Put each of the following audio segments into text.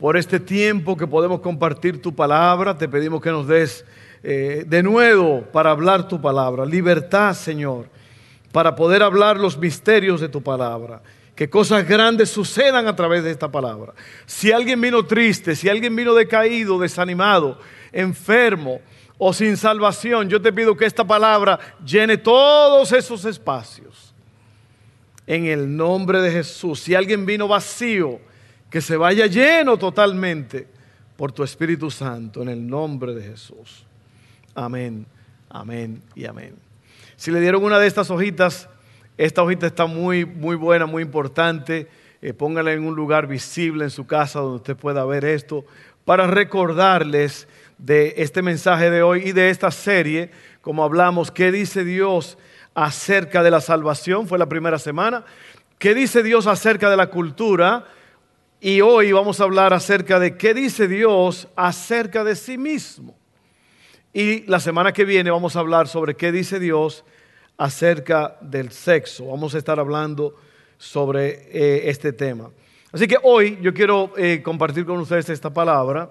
por este tiempo que podemos compartir tu palabra. Te pedimos que nos des eh, de nuevo para hablar tu palabra. Libertad, Señor, para poder hablar los misterios de tu palabra. Que cosas grandes sucedan a través de esta palabra. Si alguien vino triste, si alguien vino decaído, desanimado, enfermo o sin salvación, yo te pido que esta palabra llene todos esos espacios. En el nombre de Jesús. Si alguien vino vacío, que se vaya lleno totalmente por tu Espíritu Santo en el nombre de Jesús. Amén, amén y amén. Si le dieron una de estas hojitas, esta hojita está muy, muy buena, muy importante. Eh, póngala en un lugar visible en su casa donde usted pueda ver esto para recordarles de este mensaje de hoy y de esta serie, como hablamos, ¿qué dice Dios acerca de la salvación? Fue la primera semana. ¿Qué dice Dios acerca de la cultura? Y hoy vamos a hablar acerca de qué dice Dios acerca de sí mismo. Y la semana que viene vamos a hablar sobre qué dice Dios acerca del sexo. Vamos a estar hablando sobre eh, este tema. Así que hoy yo quiero eh, compartir con ustedes esta palabra.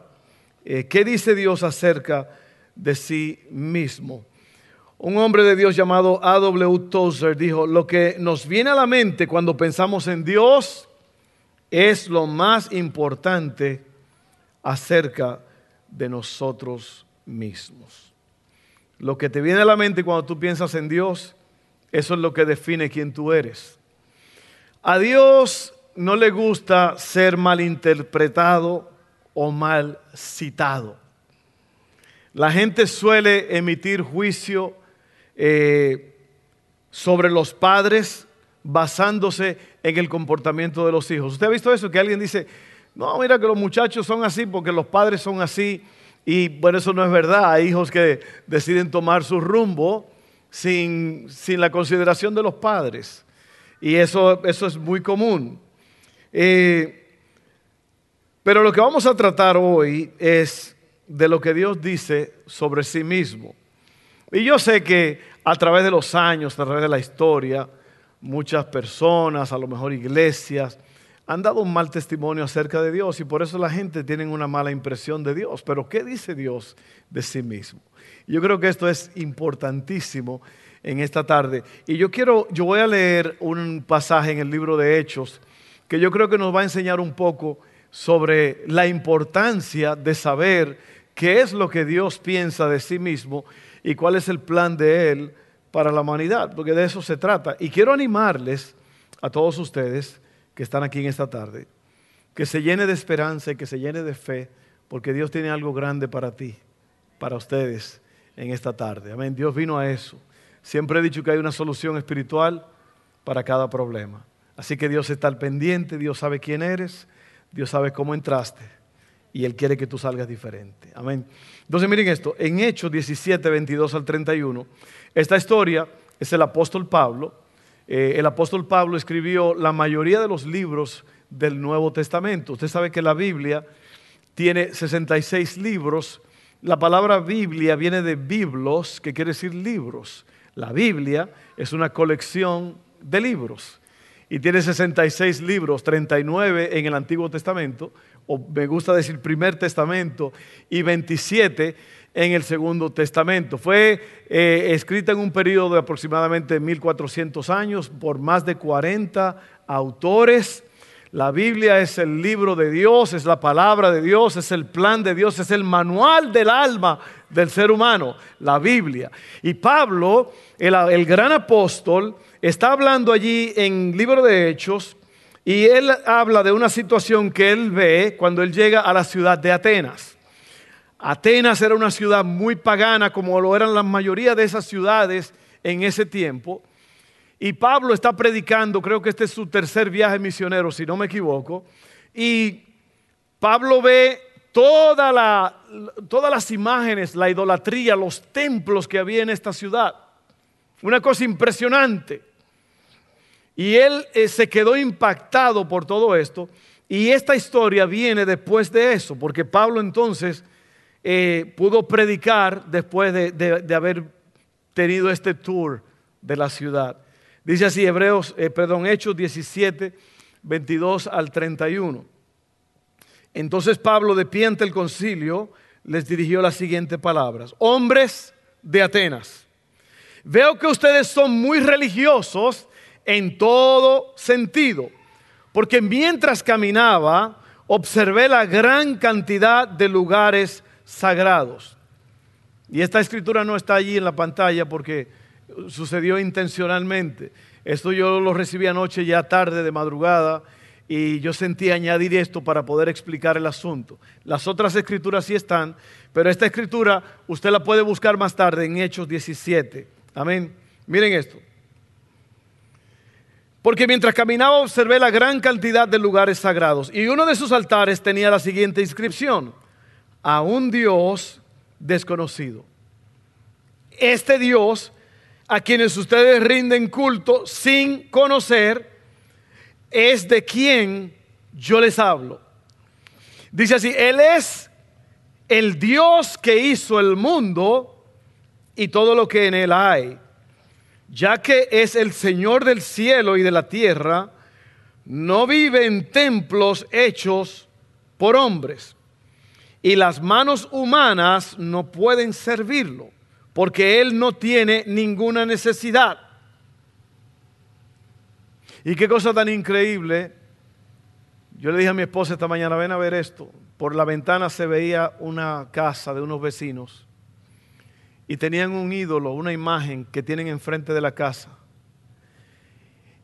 Eh, ¿Qué dice Dios acerca de sí mismo? Un hombre de Dios llamado A.W. Tozer dijo, lo que nos viene a la mente cuando pensamos en Dios es lo más importante acerca de nosotros mismos. Lo que te viene a la mente cuando tú piensas en Dios, eso es lo que define quién tú eres. A Dios no le gusta ser malinterpretado o mal citado. La gente suele emitir juicio eh, sobre los padres basándose en el comportamiento de los hijos. ¿Usted ha visto eso? Que alguien dice, no, mira que los muchachos son así porque los padres son así. Y bueno, eso no es verdad. Hay hijos que deciden tomar su rumbo sin, la consideración de los padres. Y eso, eso es muy común. Eh, pero lo que vamos a tratar hoy es de lo que Dios dice sobre sí mismo. Y yo sé que a través de los años, a través de la historia, muchas personas, a lo mejor iglesias, han dado un mal testimonio acerca de Dios y por eso la gente tiene una mala impresión de Dios. Pero ¿qué dice Dios de sí mismo? Yo creo que esto es importantísimo en esta tarde. Y yo quiero, yo voy a leer un pasaje en el libro de Hechos que yo creo que nos va a enseñar un poco sobre la importancia de saber qué es lo que Dios piensa de sí mismo y cuál es el plan de Él para la humanidad, porque de eso se trata. Y quiero animarles a todos ustedes que están aquí en esta tarde, que se llene de esperanza y que se llene de fe, porque Dios tiene algo grande para ti, para ustedes en esta tarde. Amén. Dios vino a eso. Siempre he dicho que hay una solución espiritual para cada problema. Así que Dios está al pendiente, Dios sabe quién eres, Dios sabe cómo entraste y Él quiere que tú salgas diferente. Amén. Entonces miren esto, en Hechos 17, 22 al 31, esta historia es el apóstol Pablo. Eh, el apóstol Pablo escribió la mayoría de los libros del Nuevo Testamento. Usted sabe que la Biblia tiene 66 libros. La palabra Biblia viene de biblos, que quiere decir libros. La Biblia es una colección de libros y tiene 66 libros, 39 en el Antiguo Testamento, o me gusta decir primer testamento, y 27 en el Segundo Testamento. Fue eh, escrita en un periodo de aproximadamente 1400 años por más de 40 autores. La Biblia es el libro de Dios, es la palabra de Dios, es el plan de Dios, es el manual del alma del ser humano, la Biblia. Y Pablo, el, gran apóstol, está hablando allí en libro de Hechos y él habla de una situación que él ve cuando él llega a la ciudad de Atenas. Atenas era una ciudad muy pagana, como lo eran la mayoría de esas ciudades en ese tiempo. Y Pablo está predicando, creo que este es su tercer viaje misionero, si no me equivoco. Y Pablo ve todas las imágenes, la idolatría, los templos que había en esta ciudad. Una cosa impresionante. Y él eh, se quedó impactado por todo esto. Y esta historia viene después de eso, porque Pablo entonces eh, pudo predicar después de, haber tenido este tour de la ciudad. Dice así, Hebreos, eh, perdón, Hechos 17, 22 al 31. Entonces Pablo, de pie ante el concilio, les dirigió las siguientes palabras. Hombres de Atenas, veo que ustedes son muy religiosos en todo sentido, porque mientras caminaba, observé la gran cantidad de lugares sagrados. Y esta escritura no está allí en la pantalla porque sucedió intencionalmente. Esto yo lo recibí anoche ya tarde de madrugada y yo sentí añadir esto para poder explicar el asunto. Las otras escrituras sí están, pero esta escritura usted la puede buscar más tarde en Hechos 17. Amén. Miren esto. Porque mientras caminaba observé la gran cantidad de lugares sagrados y uno de sus altares tenía la siguiente inscripción a un Dios desconocido. Este Dios a quienes ustedes rinden culto sin conocer es de quien yo les hablo. Dice así, Él es el Dios que hizo el mundo y todo lo que en él hay. Ya que es el Señor del cielo y de la tierra, no vive en templos hechos por hombres y las manos humanas no pueden servirlo, porque Él no tiene ninguna necesidad. Y qué cosa tan increíble. Yo le dije a mi esposa esta mañana, ven a ver esto. Por la ventana se veía una casa de unos vecinos y tenían un ídolo, una imagen que tienen enfrente de la casa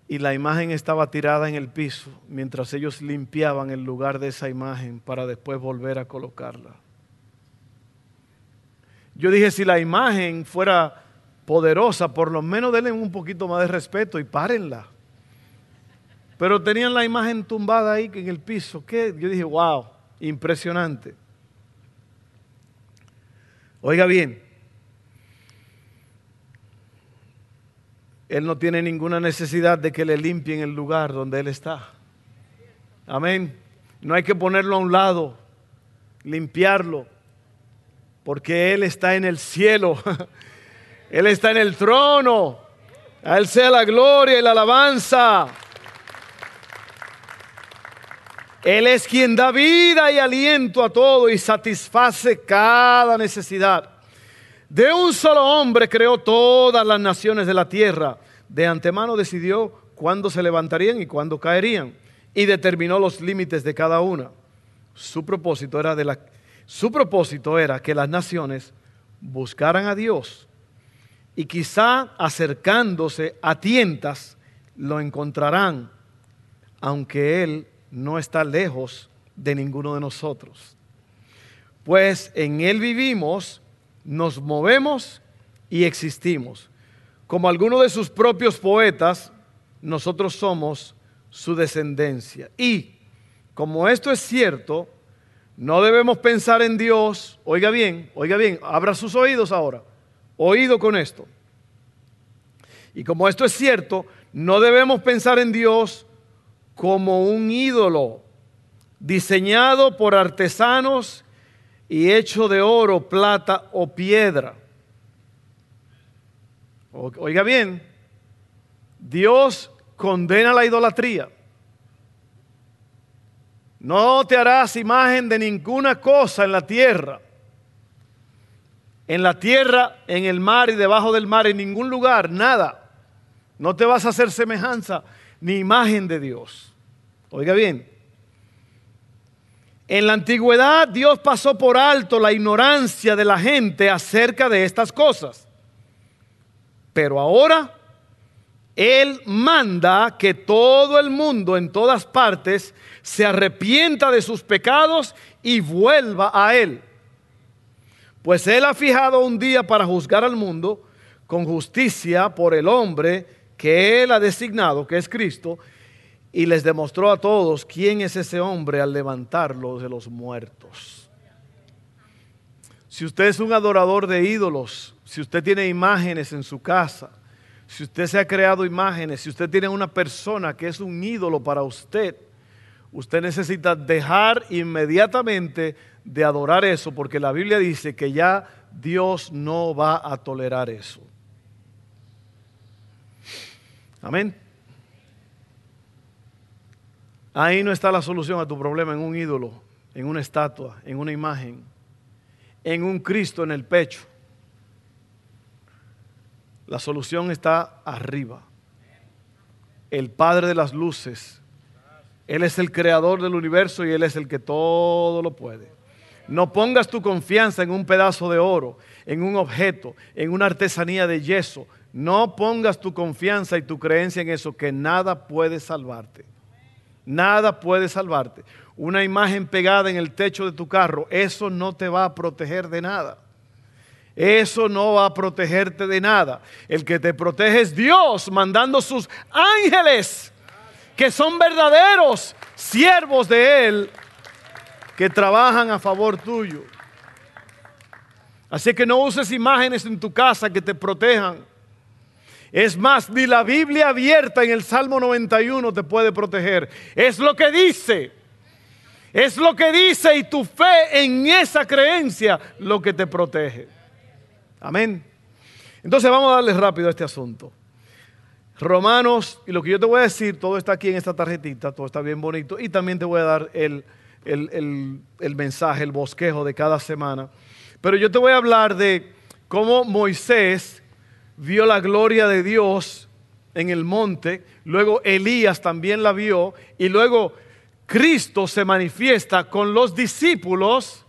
y la imagen estaba tirada en el piso mientras ellos limpiaban el lugar de esa imagen para después volver a colocarla. Yo dije, si la imagen fuera poderosa, por lo menos denle un poquito más de respeto y párenla. Pero tenían la imagen tumbada ahí en el piso. ¿Qué? Yo dije, wow, impresionante. Oiga bien, Él no tiene ninguna necesidad de que le limpien el lugar donde Él está. Amén. No hay que ponerlo a un lado, limpiarlo, porque Él está en el cielo. Él está en el trono. A Él sea la gloria y la alabanza. Él es quien da vida y aliento a todo y satisface cada necesidad. De un solo hombre creó todas las naciones de la tierra. De antemano decidió cuándo se levantarían y cuándo caerían. Y determinó los límites de cada una. Su propósito era, de la, su propósito era que las naciones buscaran a Dios. Y quizá acercándose a tientas lo encontrarán, aunque Él no está lejos de ninguno de nosotros. Pues en Él vivimos nos movemos y existimos. Como alguno de sus propios poetas, nosotros somos su descendencia. Y como esto es cierto, no debemos pensar en Dios, oiga bien, oiga bien, abra sus oídos ahora, oído con esto. Y como esto es cierto, no debemos pensar en Dios como un ídolo diseñado por artesanos y hecho de oro, plata o piedra. Oiga bien, Dios condena la idolatría. No te harás imagen de ninguna cosa en la tierra. En la tierra, en el mar y debajo del mar, en ningún lugar, nada. No te vas a hacer semejanza ni imagen de Dios. Oiga bien, en la antigüedad Dios pasó por alto la ignorancia de la gente acerca de estas cosas. Pero ahora Él manda que todo el mundo en todas partes se arrepienta de sus pecados y vuelva a Él. Pues Él ha fijado un día para juzgar al mundo con justicia por el hombre que Él ha designado, que es Cristo, y les demostró a todos quién es ese hombre al levantarlo de los muertos. Si usted es un adorador de ídolos, si usted tiene imágenes en su casa, si usted se ha creado imágenes, si usted tiene una persona que es un ídolo para usted, usted necesita dejar inmediatamente de adorar eso, porque la Biblia dice que ya Dios no va a tolerar eso. Amén. Ahí no está la solución a tu problema en un ídolo, en una estatua, en una imagen, en un Cristo en el pecho. La solución está arriba. El Padre de las luces. Él es el creador del universo y Él es el que todo lo puede. No pongas tu confianza en un pedazo de oro, en un objeto, en una artesanía de yeso. No pongas tu confianza y tu creencia en eso, que nada puede salvarte. Nada puede salvarte. Una imagen pegada en el techo de tu carro, eso no te va a proteger de nada. Eso no va a protegerte de nada. El que te protege es Dios, mandando sus ángeles, que son verdaderos siervos de Él, que trabajan a favor tuyo. Así que no uses imágenes en tu casa que te protejan. Es más, ni la Biblia abierta en el Salmo 91 te puede proteger. Es lo que dice. Es lo que dice y tu fe en esa creencia lo que te protege. Amén. Entonces vamos a darle rápido a este asunto. Romanos, y lo que yo te voy a decir, todo está aquí en esta tarjetita, todo está bien bonito, y también te voy a dar el, el, mensaje, el bosquejo de cada semana. Pero yo te voy a hablar de cómo Moisés vio la gloria de Dios en el monte, luego Elías también la vio, y luego Cristo se manifiesta con los discípulos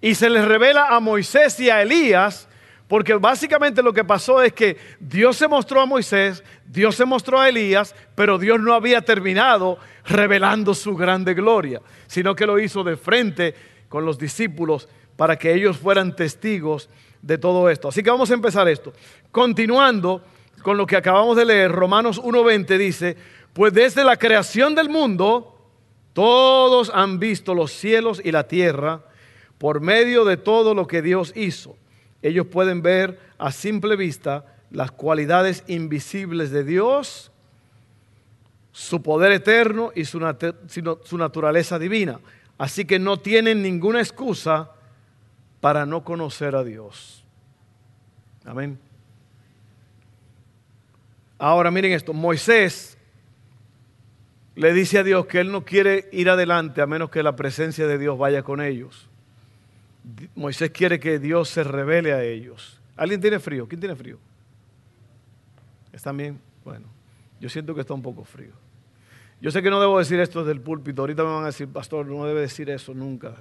y se les revela a Moisés y a Elías porque básicamente lo que pasó es que Dios se mostró a Moisés, Dios se mostró a Elías, pero Dios no había terminado revelando su grande gloria, sino que lo hizo de frente con los discípulos para que ellos fueran testigos de todo esto. Así que vamos a empezar esto. Continuando con lo que acabamos de leer, Romanos 1.20 dice, pues desde la creación del mundo, todos han visto los cielos y la tierra por medio de todo lo que Dios hizo ellos pueden ver a simple vista las cualidades invisibles de Dios, su poder eterno y su, naturaleza divina. Así que no tienen ninguna excusa para no conocer a Dios. Amén. Ahora miren esto, Moisés le dice a Dios que él no quiere ir adelante a menos que la presencia de Dios vaya con ellos. Moisés quiere que Dios se revele a ellos. ¿Alguien tiene frío? ¿Quién tiene frío? ¿Están bien? Bueno, yo siento que está un poco frío. Yo sé que no debo decir esto del púlpito. Ahorita me van a decir, pastor, no debe decir eso nunca.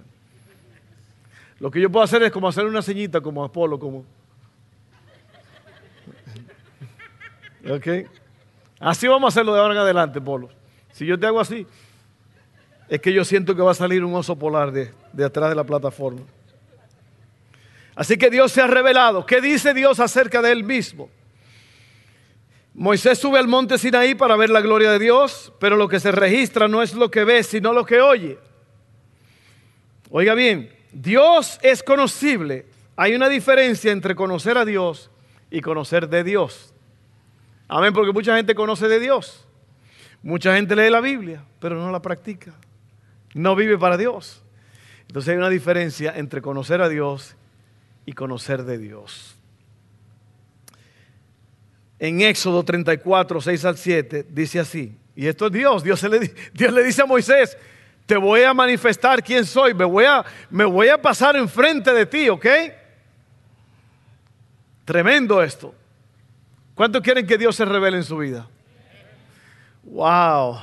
Lo que yo puedo hacer es como hacer una ceñita como Apolo, como... ¿Ok? Así vamos a hacerlo de ahora en adelante, Polo. Si yo te hago así, es que yo siento que va a salir un oso polar de, de atrás de la plataforma. Así que Dios se ha revelado. ¿Qué dice Dios acerca de él mismo? Moisés sube al monte Sinaí para ver la gloria de Dios, pero lo que se registra no es lo que ve, sino lo que oye. Oiga bien, Dios es conocible. Hay una diferencia entre conocer a Dios y conocer de Dios. Amén, porque mucha gente conoce de Dios. Mucha gente lee la Biblia, pero no la practica. No vive para Dios. Entonces hay una diferencia entre conocer a Dios y conocer de Dios. En Éxodo 34, 6 al 7, dice así, y esto es Dios, Dios le, dice a Moisés, te voy a manifestar quién soy, me voy a, me voy a pasar enfrente de ti, ¿ok? Tremendo esto. ¿Cuántos quieren que Dios se revele en su vida? Wow.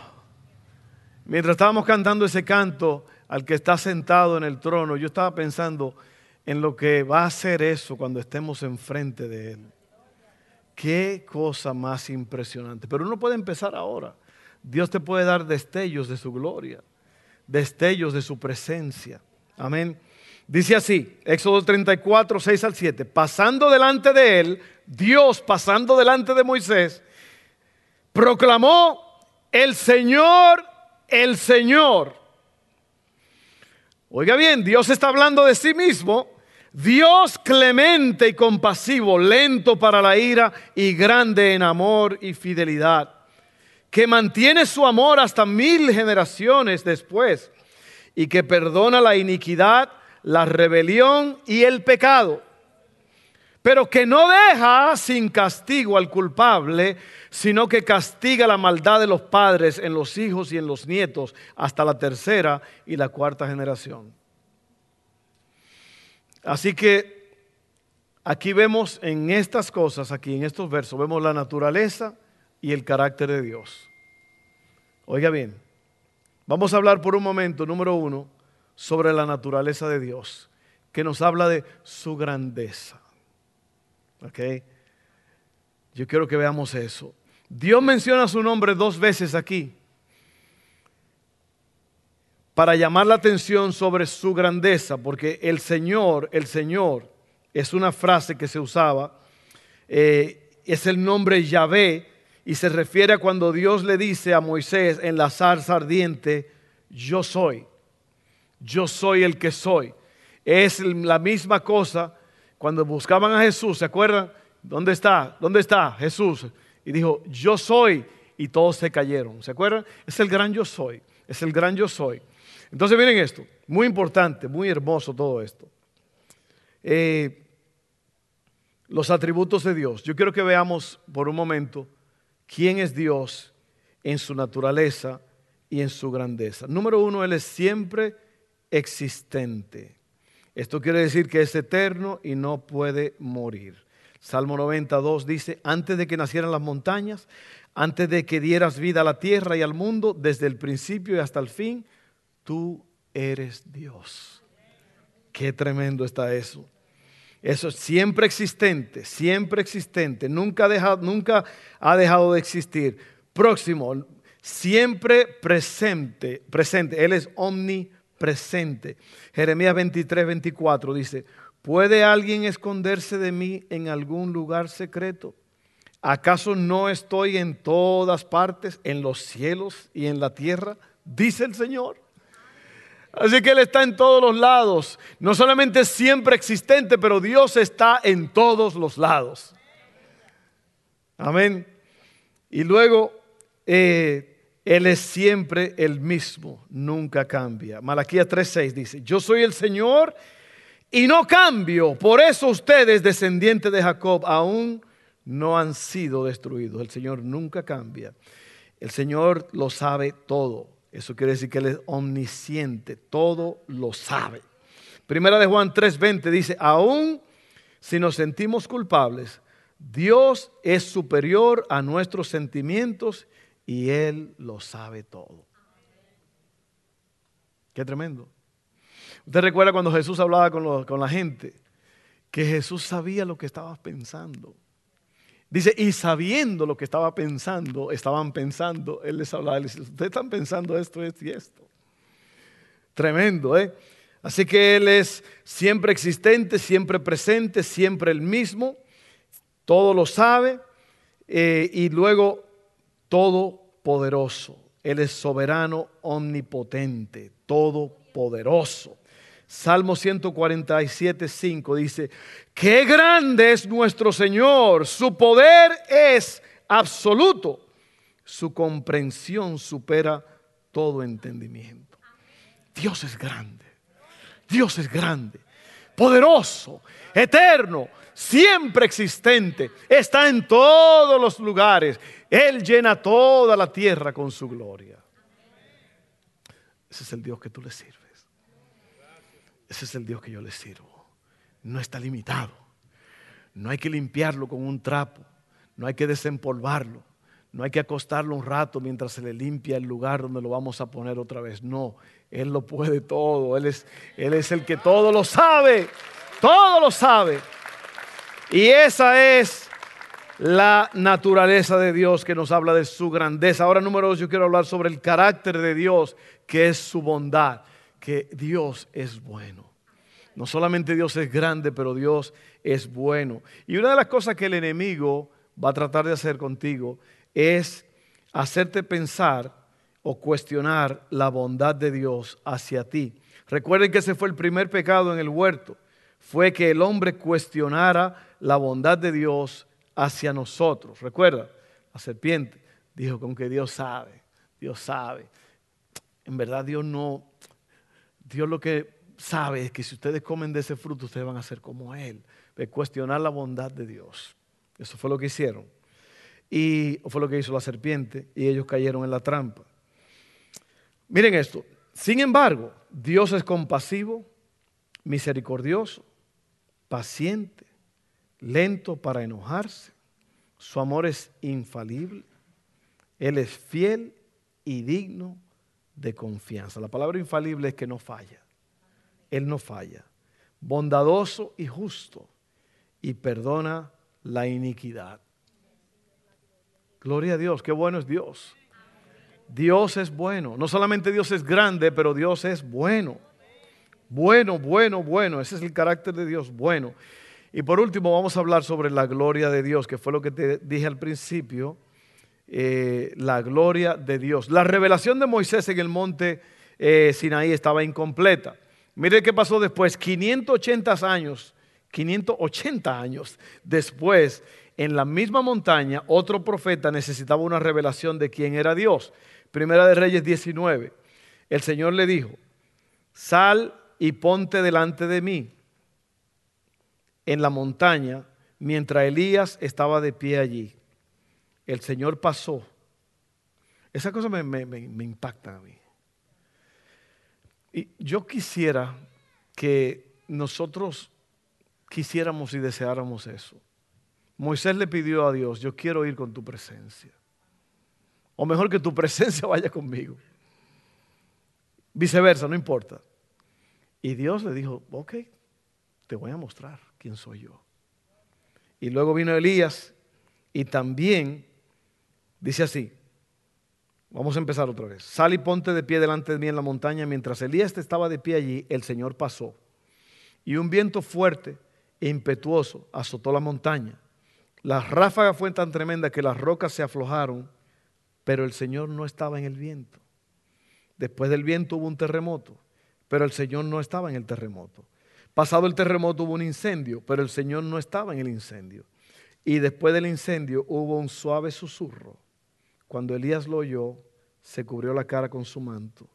Mientras estábamos cantando ese canto al que está sentado en el trono, yo estaba pensando, en lo que va a hacer eso cuando estemos enfrente de Él. Qué cosa más impresionante. Pero uno puede empezar ahora. Dios te puede dar destellos de su gloria, destellos de su presencia. Amén. Dice así, Éxodo 34, 6 al 7, pasando delante de él, Dios pasando delante de Moisés, proclamó, el Señor, el Señor. Oiga bien, Dios está hablando de sí mismo Dios clemente y compasivo, lento para la ira y grande en amor y fidelidad, que mantiene su amor hasta mil generaciones después y que perdona la iniquidad, la rebelión y el pecado, pero que no deja sin castigo al culpable, sino que castiga la maldad de los padres en los hijos y en los nietos hasta la tercera y la cuarta generación. Así que aquí vemos en estas cosas, aquí en estos versos, vemos la naturaleza y el carácter de Dios. Oiga bien, vamos a hablar por un momento, número uno, sobre la naturaleza de Dios, que nos habla de su grandeza. ¿Ok? Yo quiero que veamos eso. Dios menciona su nombre dos veces aquí para llamar la atención sobre su grandeza, porque el Señor, el Señor, es una frase que se usaba, eh, es el nombre Yahvé, y se refiere a cuando Dios le dice a Moisés en la zarza ardiente, yo soy, yo soy el que soy. Es la misma cosa cuando buscaban a Jesús, ¿se acuerdan? ¿Dónde está? ¿Dónde está Jesús? Y dijo, yo soy, y todos se cayeron, ¿se acuerdan? Es el gran yo soy, es el gran yo soy. Entonces miren esto, muy importante, muy hermoso todo esto. Eh, los atributos de Dios. Yo quiero que veamos por un momento quién es Dios en su naturaleza y en su grandeza. Número uno, Él es siempre existente. Esto quiere decir que es eterno y no puede morir. Salmo 92 dice, antes de que nacieran las montañas, antes de que dieras vida a la tierra y al mundo, desde el principio y hasta el fin, tú eres Dios. Qué tremendo está eso. Eso es siempre existente, siempre existente, nunca nunca ha dejado de existir. Próximo, siempre presente, presente. Él es omnipresente. Jeremías 23, 24 dice, ¿puede alguien esconderse de mí en algún lugar secreto? ¿Acaso no estoy en todas partes, en los cielos y en la tierra? Dice el Señor. Así que Él está en todos los lados. No solamente siempre existente, pero Dios está en todos los lados. Amén. Y luego, eh, Él es siempre el mismo, nunca cambia. Malaquías 3:6 dice, yo soy el Señor y no cambio. Por eso ustedes, descendientes de Jacob, aún no han sido destruidos. El Señor nunca cambia. El Señor lo sabe todo. Eso quiere decir que Él es omnisciente, todo lo sabe. Primera de Juan 3:20 dice, aún si nos sentimos culpables, Dios es superior a nuestros sentimientos y Él lo sabe todo. Qué tremendo. Usted recuerda cuando Jesús hablaba con, con la gente, que Jesús sabía lo que estabas pensando. Dice, y sabiendo lo que estaba pensando, estaban pensando, él les hablaba, les dice, ustedes están pensando esto, esto y esto. Tremendo, ¿eh? Así que Él es siempre existente, siempre presente, siempre el mismo, todo lo sabe eh, y luego todopoderoso. Él es soberano, omnipotente, todopoderoso. Salmo 147, 5 dice, qué grande es nuestro Señor, su poder es absoluto, su comprensión supera todo entendimiento. Dios es grande, Dios es grande, poderoso, eterno, siempre existente, está en todos los lugares, Él llena toda la tierra con su gloria. Ese es el Dios que tú le sirves. Ese es el Dios que yo le sirvo. No está limitado. No hay que limpiarlo con un trapo. No hay que desempolvarlo. No hay que acostarlo un rato mientras se le limpia el lugar donde lo vamos a poner otra vez. No, Él lo puede todo. Él es, él es el que todo lo sabe. Todo lo sabe. Y esa es la naturaleza de Dios que nos habla de su grandeza. Ahora, número dos, yo quiero hablar sobre el carácter de Dios, que es su bondad que Dios es bueno. No solamente Dios es grande, pero Dios es bueno. Y una de las cosas que el enemigo va a tratar de hacer contigo es hacerte pensar o cuestionar la bondad de Dios hacia ti. Recuerden que ese fue el primer pecado en el huerto. fue que el hombre cuestionara la bondad de Dios hacia nosotros. Recuerda, la serpiente dijo con que Dios sabe, Dios sabe. En verdad Dios no, Dios lo que sabe es que si ustedes comen de ese fruto, ustedes van a ser como Él. De cuestionar la bondad de Dios. Eso fue lo que hicieron. Y fue lo que hizo la serpiente y ellos cayeron en la trampa. Miren esto. Sin embargo, Dios es compasivo, misericordioso, paciente, lento para enojarse. Su amor es infalible. Él es fiel y digno de confianza. La palabra infalible es que no falla. Él no falla. Bondadoso y justo y perdona la iniquidad. Gloria a Dios, qué bueno es Dios. Dios es bueno. No solamente Dios es grande, pero Dios es bueno. Bueno, bueno, bueno. Ese es el carácter de Dios, bueno. Y por último vamos a hablar sobre la gloria de Dios, que fue lo que te dije al principio. Eh, la gloria de Dios. La revelación de Moisés en el monte eh, Sinaí estaba incompleta. Mire qué pasó después, 580 años, 580 años después, en la misma montaña, otro profeta necesitaba una revelación de quién era Dios. Primera de Reyes 19. El Señor le dijo, sal y ponte delante de mí en la montaña mientras Elías estaba de pie allí. El Señor pasó. Esa cosa me, me impacta a mí. Y yo quisiera que nosotros quisiéramos y deseáramos eso. Moisés le pidió a Dios, yo quiero ir con tu presencia. O mejor que tu presencia vaya conmigo. Viceversa, no importa. Y Dios le dijo, ok, te voy a mostrar quién soy yo. Y luego vino Elías y también dice así, Vamos a empezar otra vez. Sal y ponte de pie delante de mí en la montaña. Mientras Elías estaba de pie allí, el Señor pasó. Y un viento fuerte e impetuoso azotó la montaña. La ráfaga fue tan tremenda que las rocas se aflojaron, pero el Señor no estaba en el viento. Después del viento hubo un terremoto, pero el Señor no estaba en el terremoto. Pasado el terremoto hubo un incendio, pero el Señor no estaba en el incendio. Y después del incendio hubo un suave susurro cuando Elías lo oyó, se cubrió la cara con su manto,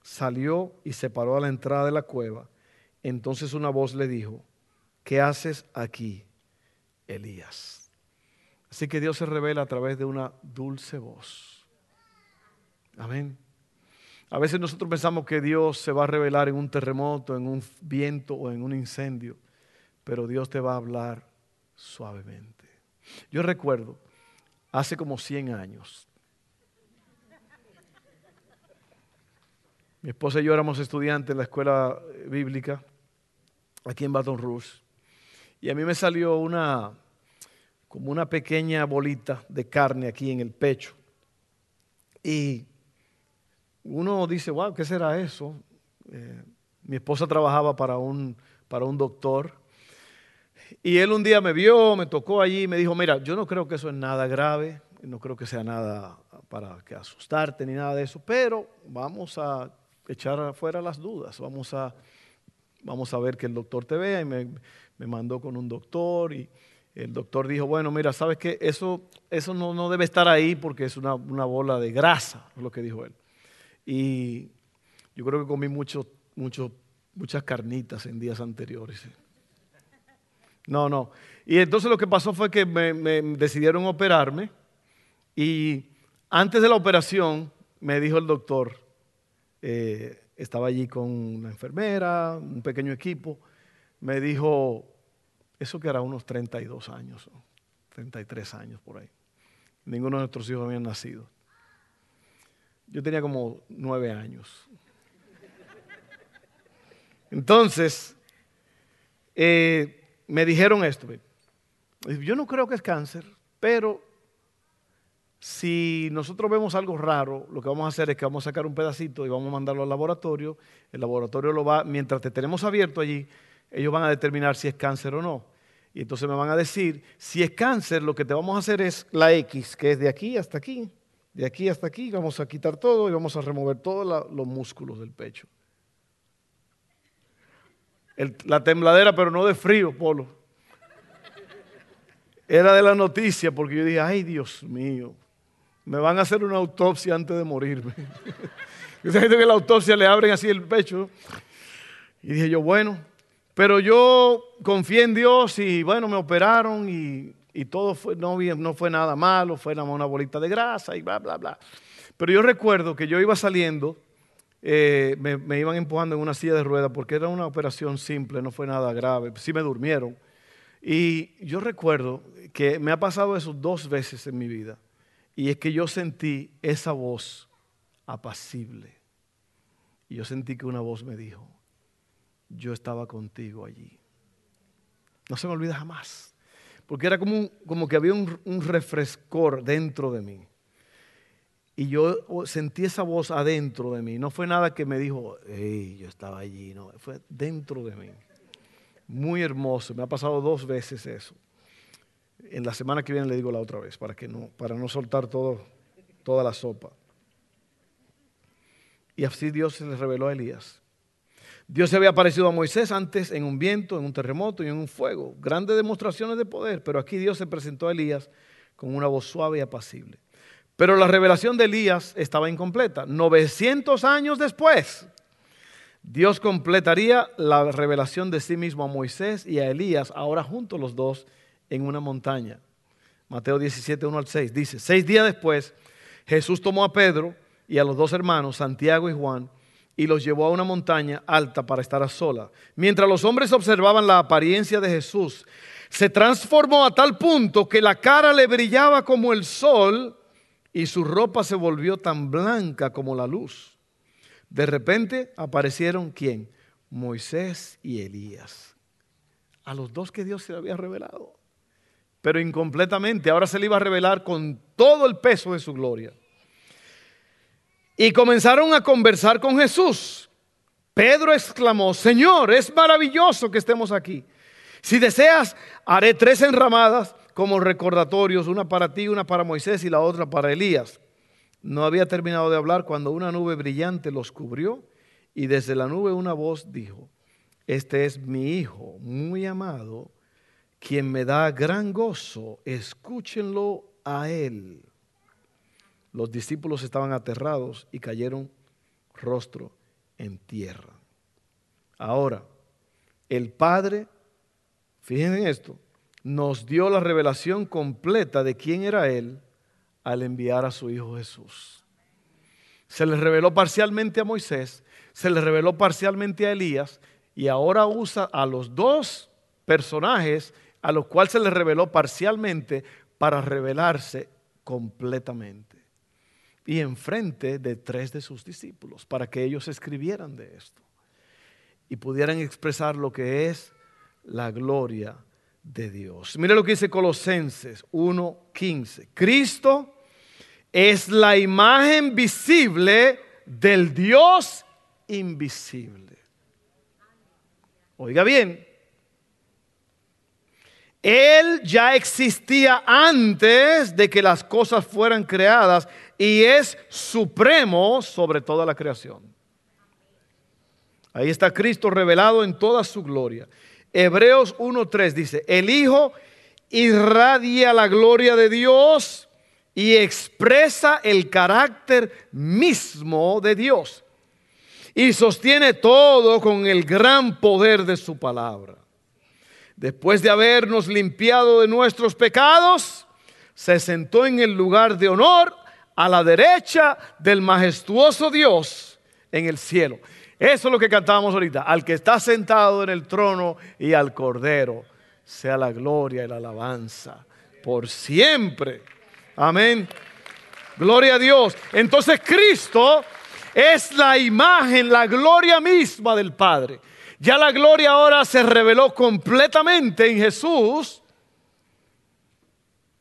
salió y se paró a la entrada de la cueva. Entonces una voz le dijo, ¿qué haces aquí, Elías? Así que Dios se revela a través de una dulce voz. Amén. A veces nosotros pensamos que Dios se va a revelar en un terremoto, en un viento o en un incendio, pero Dios te va a hablar suavemente. Yo recuerdo hace como 100 años. Mi esposa y yo éramos estudiantes en la escuela bíblica aquí en Baton Rouge. Y a mí me salió una, como una pequeña bolita de carne aquí en el pecho. Y uno dice, wow, ¿qué será eso? Eh, mi esposa trabajaba para un, para un doctor y él un día me vio, me tocó allí y me dijo, mira, yo no creo que eso es nada grave, no creo que sea nada para que asustarte ni nada de eso, pero vamos a echar afuera las dudas, vamos a, vamos a ver que el doctor te vea y me, mandó con un doctor y el doctor dijo, bueno, mira, ¿sabes qué? Eso, eso no, no debe estar ahí porque es una, una bola de grasa, es lo que dijo él. Y yo creo que comí mucho, mucho, muchas carnitas en días anteriores. No, no. Y entonces lo que pasó fue que me, decidieron operarme y antes de la operación me dijo el doctor, eh, estaba allí con la enfermera, un pequeño equipo, me dijo, eso que era unos 32 años, 33 años por ahí. Ninguno de nuestros hijos habían nacido. Yo tenía como nueve años. Entonces, eh, me dijeron esto. Yo no creo que es cáncer, pero si nosotros vemos algo raro, lo que vamos a hacer es que vamos a sacar un pedacito y vamos a mandarlo al laboratorio. El laboratorio lo va, mientras te tenemos abierto allí, ellos van a determinar si es cáncer o no. Y entonces me van a decir, si es cáncer, lo que te vamos a hacer es la X, que es de aquí hasta aquí, de aquí hasta aquí, vamos a quitar todo y vamos a remover todos los músculos del pecho. La tembladera, pero no de frío, Polo. Era de la noticia, porque yo dije, ay Dios mío, me van a hacer una autopsia antes de morirme. Yo gente que la autopsia le abren así el pecho. Y dije yo, bueno, pero yo confié en Dios y bueno, me operaron y, todo fue, no, no fue nada malo, fue una bolita de grasa y bla, bla, bla. Pero yo recuerdo que yo iba saliendo, eh, me, me, iban empujando en una silla de ruedas porque era una operación simple, no fue nada grave, sí me durmieron. Y yo recuerdo que me ha pasado eso dos veces en mi vida. Y es que yo sentí esa voz apacible. Y yo sentí que una voz me dijo, yo estaba contigo allí. No se me olvida jamás. Porque era como, como que había un, un, refrescor dentro de mí. Y yo sentí esa voz adentro de mí. No fue nada que me dijo, hey, yo estaba allí. No, fue dentro de mí. Muy hermoso. Me ha pasado dos veces eso. En la semana que viene le digo la otra vez, para, que no, para no soltar toda la sopa. Y así Dios se le reveló a Elías. Dios se había aparecido a Moisés antes en un viento, en un terremoto y en un fuego. Grandes demostraciones de poder, pero aquí Dios se presentó a Elías con una voz suave y apacible. Pero la revelación de Elías estaba incompleta. 900 años después, Dios completaría la revelación de sí mismo a Moisés y a Elías, ahora juntos los dos en una montaña. Mateo 17, 1 al 6 dice, seis días después, Jesús tomó a Pedro, y a los dos hermanos, Santiago y Juan, y los llevó a una montaña alta para estar a sola. Mientras los hombres observaban la apariencia de Jesús, se transformó a tal punto que la cara le brillaba como el sol y su ropa se volvió tan blanca como la luz. De repente aparecieron quién? Moisés y Elías. A los dos que Dios se había revelado. Pero incompletamente. Ahora se le iba a revelar con todo el peso de su gloria. Y comenzaron a conversar con Jesús. Pedro exclamó, Señor, es maravilloso que estemos aquí. Si deseas, haré tres enramadas como recordatorios, una para ti, una para Moisés y la otra para Elías. No había terminado de hablar cuando una nube brillante los cubrió y desde la nube una voz dijo, este es mi Hijo muy amado, quien me da gran gozo, escúchenlo a él. Los discípulos estaban aterrados y cayeron rostro en tierra. Ahora, el Padre, fíjense en esto, nos dio la revelación completa de quién era Él al enviar a su Hijo Jesús. Se le reveló parcialmente a Moisés, se le reveló parcialmente a Elías y ahora usa a los dos personajes a los cuales se le reveló parcialmente para revelarse completamente y enfrente de tres de sus discípulos para que ellos escribieran de esto y pudieran expresar lo que es la gloria de Dios. Mire lo que dice Colosenses 1:15. Cristo es la imagen visible del Dios invisible. Oiga bien, Él ya existía antes de que las cosas fueran creadas y es supremo sobre toda la creación. Ahí está Cristo revelado en toda su gloria. Hebreos 1.3 dice, el Hijo irradia la gloria de Dios y expresa el carácter mismo de Dios. Y sostiene todo con el gran poder de su palabra. Después de habernos limpiado de nuestros pecados, se sentó en el lugar de honor a la derecha del majestuoso Dios en el cielo. Eso es lo que cantábamos ahorita. Al que está sentado en el trono y al cordero, sea la gloria y la alabanza por siempre. Amén. Gloria a Dios. Entonces Cristo es la imagen, la gloria misma del Padre. Ya la gloria ahora se reveló completamente en Jesús,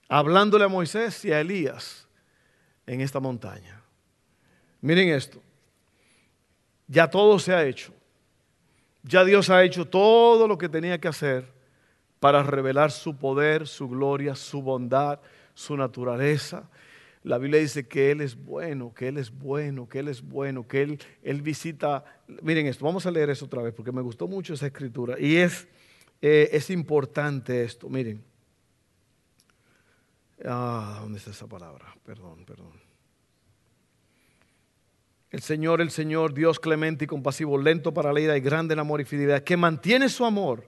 hablándole a Moisés y a Elías en esta montaña. Miren esto. Ya todo se ha hecho. Ya Dios ha hecho todo lo que tenía que hacer para revelar su poder, su gloria, su bondad, su naturaleza. la Biblia dice que Él es bueno, que Él es bueno, que Él es bueno, que Él, Él visita. Miren esto, vamos a leer eso otra vez porque me gustó mucho esa escritura. Y es, eh, es importante esto, miren. Ah, ¿dónde está esa palabra? Perdón, perdón. El Señor, el Señor, Dios clemente y compasivo, lento para la ira y grande en amor y fidelidad, que mantiene su amor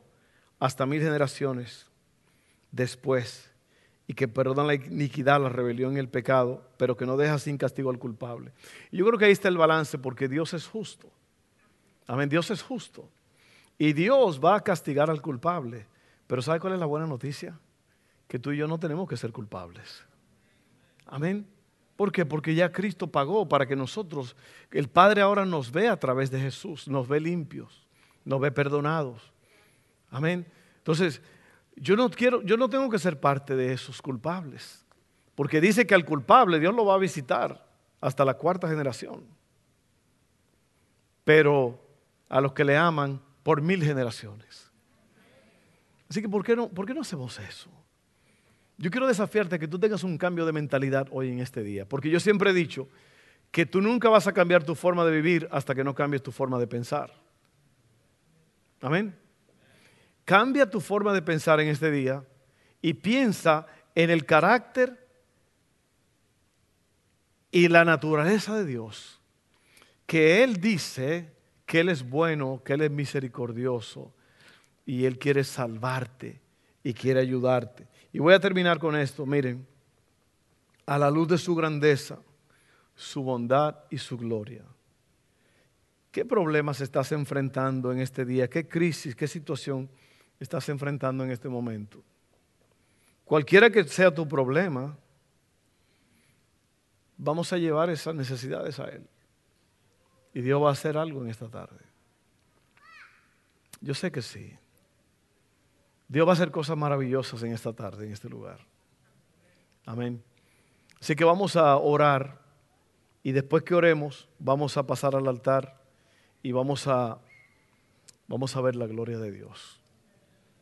hasta mil generaciones después y que perdona la iniquidad, la rebelión y el pecado, pero que no deja sin castigo al culpable. Y yo creo que ahí está el balance porque Dios es justo. Amén, Dios es justo. Y Dios va a castigar al culpable. Pero ¿sabe cuál es la buena noticia? Que tú y yo no tenemos que ser culpables. Amén. ¿Por qué? Porque ya Cristo pagó para que nosotros, el Padre ahora nos ve a través de Jesús, nos ve limpios, nos ve perdonados. Amén. Entonces, yo no quiero, yo no tengo que ser parte de esos culpables. Porque dice que al culpable Dios lo va a visitar hasta la cuarta generación. Pero a los que le aman por mil generaciones. Así que ¿por qué no, por qué no hacemos eso? Yo quiero desafiarte que tú tengas un cambio de mentalidad hoy en este día. Porque yo siempre he dicho que tú nunca vas a cambiar tu forma de vivir hasta que no cambies tu forma de pensar. Amén. Cambia tu forma de pensar en este día y piensa en el carácter y la naturaleza de Dios. Que Él dice que Él es bueno, que Él es misericordioso y Él quiere salvarte y quiere ayudarte. Y voy a terminar con esto. Miren, a la luz de su grandeza, su bondad y su gloria. ¿Qué problemas estás enfrentando en este día? ¿Qué crisis, qué situación estás enfrentando en este momento. Cualquiera que sea tu problema, vamos a llevar esas necesidades a Él. Y Dios va a hacer algo en esta tarde. Yo sé que sí. Dios va a hacer cosas maravillosas en esta tarde, en este lugar. Amén. Así que vamos a orar y después que oremos vamos a pasar al altar y vamos a, vamos a ver la gloria de Dios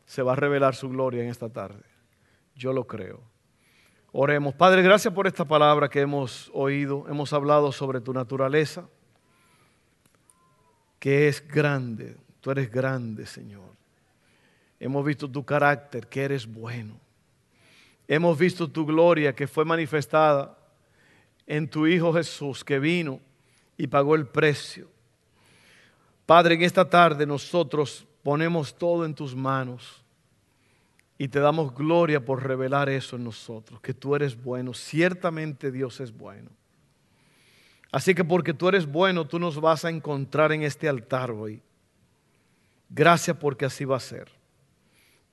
se va a revelar su gloria en esta tarde. Yo lo creo. Oremos. Padre, gracias por esta palabra que hemos oído. Hemos hablado sobre tu naturaleza, que es grande. Tú eres grande, Señor. Hemos visto tu carácter, que eres bueno. Hemos visto tu gloria que fue manifestada en tu Hijo Jesús, que vino y pagó el precio. Padre, en esta tarde nosotros ponemos todo en tus manos y te damos gloria por revelar eso en nosotros, que tú eres bueno, ciertamente Dios es bueno. Así que porque tú eres bueno, tú nos vas a encontrar en este altar hoy. Gracias porque así va a ser.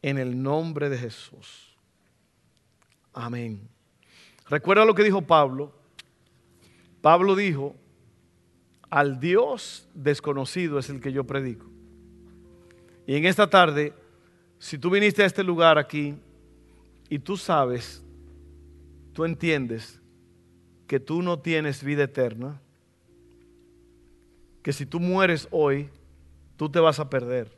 En el nombre de Jesús. Amén. Recuerda lo que dijo Pablo. Pablo dijo, al Dios desconocido es el que yo predico. Y en esta tarde, si tú viniste a este lugar aquí y tú sabes, tú entiendes que tú no tienes vida eterna, que si tú mueres hoy, tú te vas a perder.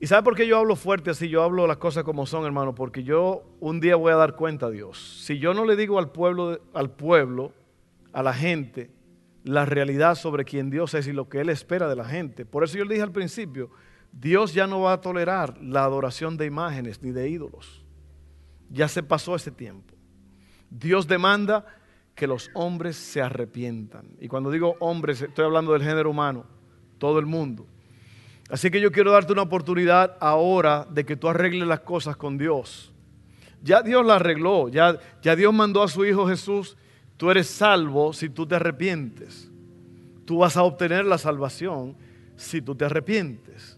¿Y sabe por qué yo hablo fuerte así? Yo hablo las cosas como son, hermano, porque yo un día voy a dar cuenta a Dios. Si yo no le digo al pueblo, al pueblo, a la gente, la realidad sobre quién Dios es y lo que Él espera de la gente. Por eso yo le dije al principio, Dios ya no va a tolerar la adoración de imágenes ni de ídolos. Ya se pasó ese tiempo. Dios demanda que los hombres se arrepientan. Y cuando digo hombres, estoy hablando del género humano, todo el mundo. Así que yo quiero darte una oportunidad ahora de que tú arregles las cosas con Dios. Ya Dios la arregló, ya, ya Dios mandó a su Hijo Jesús Tú eres salvo si tú te arrepientes. Tú vas a obtener la salvación si tú te arrepientes.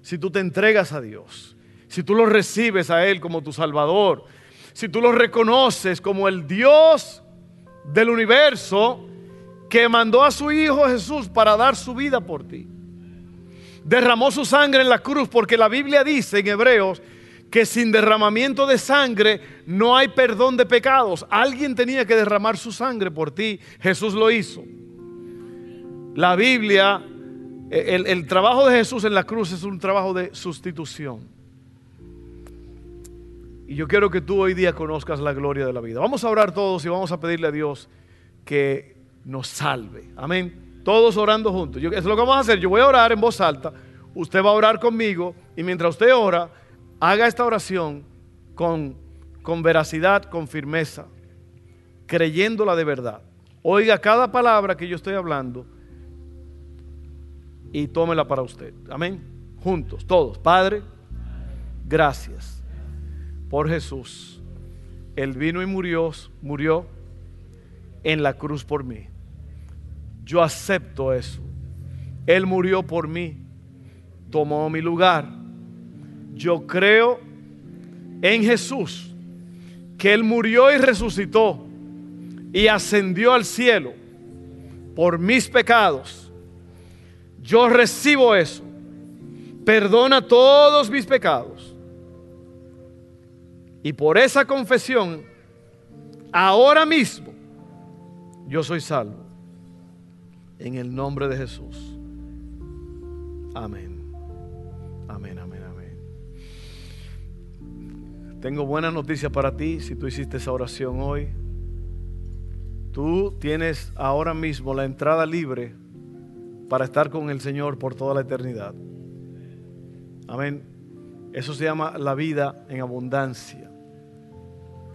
Si tú te entregas a Dios. Si tú lo recibes a Él como tu Salvador. Si tú lo reconoces como el Dios del universo que mandó a su Hijo Jesús para dar su vida por ti. Derramó su sangre en la cruz porque la Biblia dice en Hebreos que sin derramamiento de sangre no hay perdón de pecados. Alguien tenía que derramar su sangre por ti. Jesús lo hizo. La Biblia, el, el, trabajo de Jesús en la cruz es un trabajo de sustitución. Y yo quiero que tú hoy día conozcas la gloria de la vida. Vamos a orar todos y vamos a pedirle a Dios que nos salve. Amén. Todos orando juntos. Yo, eso es lo que vamos a hacer. Yo voy a orar en voz alta. Usted va a orar conmigo. Y mientras usted ora, haga esta oración con, con veracidad, con firmeza, creyéndola de verdad. Oiga cada palabra que yo estoy hablando y tómela para usted. Amén. Juntos, todos. Padre, gracias por Jesús. Él vino y murió, murió en la cruz por mí. Yo acepto eso. Él murió por mí, tomó mi lugar. Yo creo en Jesús, que Él murió y resucitó y ascendió al cielo por mis pecados. Yo recibo eso. Perdona todos mis pecados. Y por esa confesión, ahora mismo, yo soy salvo. En el nombre de Jesús. Amén. Amén, amén, amén. Tengo buena noticia para ti si tú hiciste esa oración hoy. Tú tienes ahora mismo la entrada libre para estar con el Señor por toda la eternidad. Amén. Eso se llama la vida en abundancia.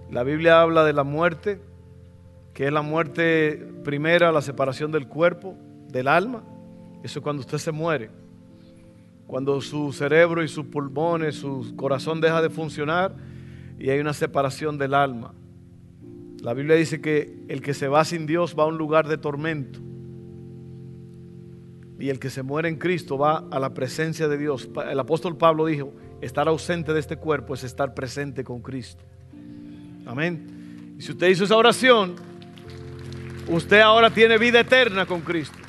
La Biblia habla de la muerte, que es la muerte primera, la separación del cuerpo, del alma. Eso es cuando usted se muere. Cuando su cerebro y sus pulmones, su corazón deja de funcionar y hay una separación del alma. La Biblia dice que el que se va sin Dios va a un lugar de tormento. Y el que se muere en Cristo va a la presencia de Dios. El apóstol Pablo dijo, estar ausente de este cuerpo es estar presente con Cristo. Amén. Y si usted hizo esa oración, usted ahora tiene vida eterna con Cristo.